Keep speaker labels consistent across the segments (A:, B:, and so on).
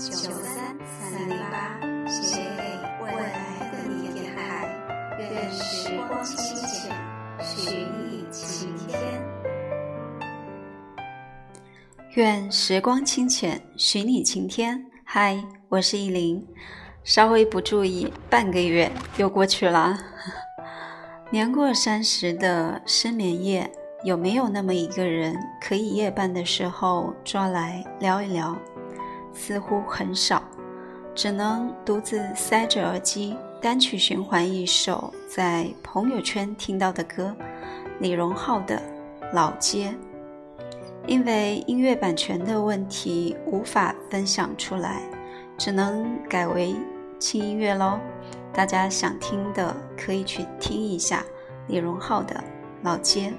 A: 九三三零八，写给未来的你的海，愿时光清浅，许你晴天。
B: 愿时光清浅，许你晴天。嗨，我是依林。稍微不注意，半个月又过去了。年过三十的失眠夜。有没有那么一个人，可以夜半的时候抓来聊一聊？似乎很少，只能独自塞着耳机，单曲循环一首在朋友圈听到的歌，李荣浩的《老街》。因为音乐版权的问题，无法分享出来，只能改为轻音乐喽。大家想听的可以去听一下李荣浩的《老街》。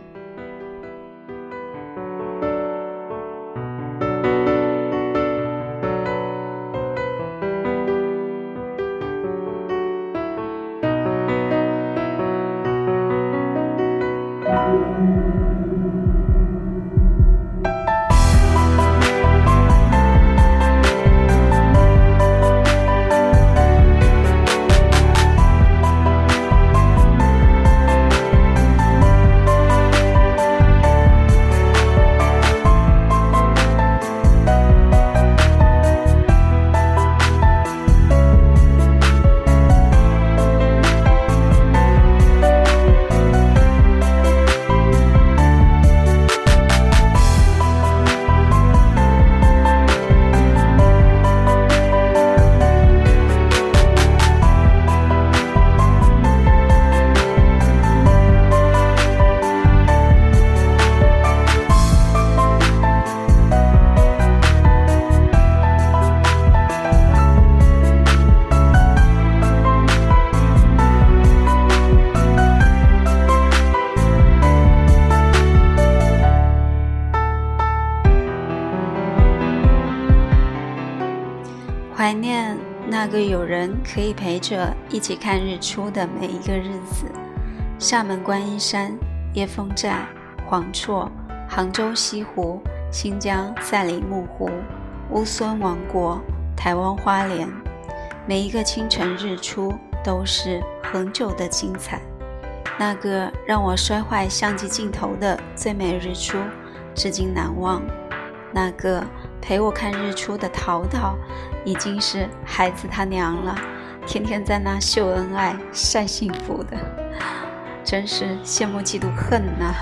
B: 那个有人可以陪着一起看日出的每一个日子。厦门观音山、椰风寨、黄厝、杭州西湖、新疆赛里木湖、乌孙王国、台湾花莲，每一个清晨日出都是恒久的精彩。那个让我摔坏相机镜头的最美日出，至今难忘。那个。陪我看日出的淘淘，已经是孩子他娘了，天天在那秀恩爱晒幸福的，真是羡慕嫉妒恨呐。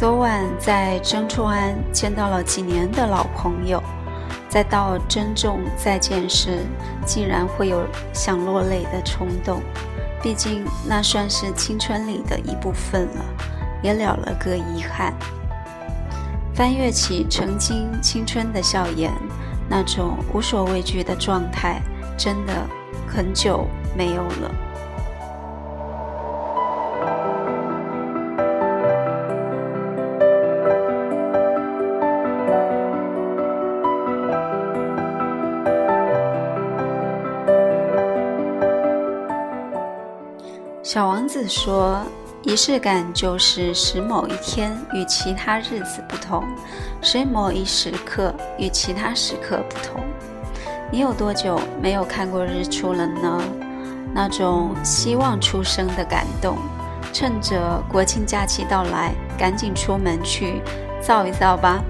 B: 昨晚在曾厝垵见到了几年的老朋友，在到珍重再见时，竟然会有想落泪的冲动。毕竟那算是青春里的一部分了，也了了个遗憾。翻阅起曾经青春的笑颜，那种无所畏惧的状态，真的很久没有了。小王子说：“仪式感就是使某一天与其他日子不同，使某一时刻与其他时刻不同。”你有多久没有看过日出了呢？那种希望出生的感动，趁着国庆假期到来，赶紧出门去造一造吧。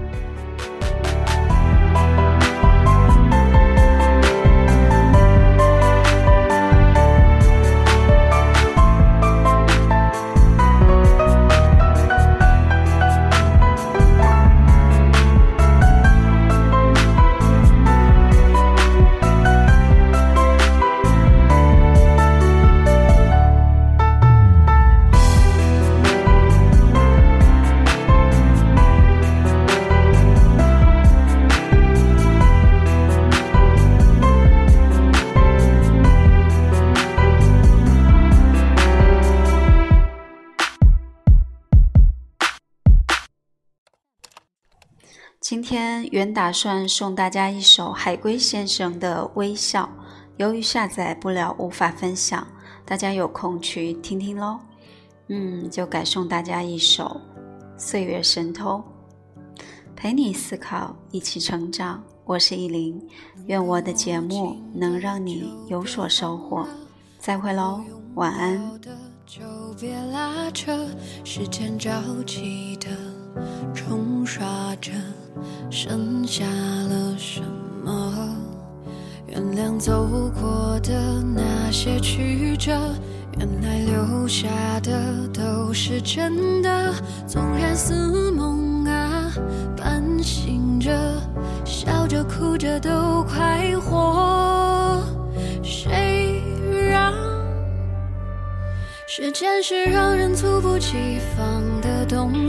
B: 天原打算送大家一首海龟先生的《微笑》，由于下载不了，无法分享，大家有空去听听喽。嗯，就改送大家一首《岁月神偷》，陪你思考，一起成长。我是依林，愿我的节目能让你有所收获。再会喽，晚安。
C: 就别拉扯，时间着急的冲刷着，剩下了什么？原谅走过的那些曲折，原来留下的都是真的。纵然似梦啊，半醒着。笑着哭着都快活，谁让时间是让人猝不及防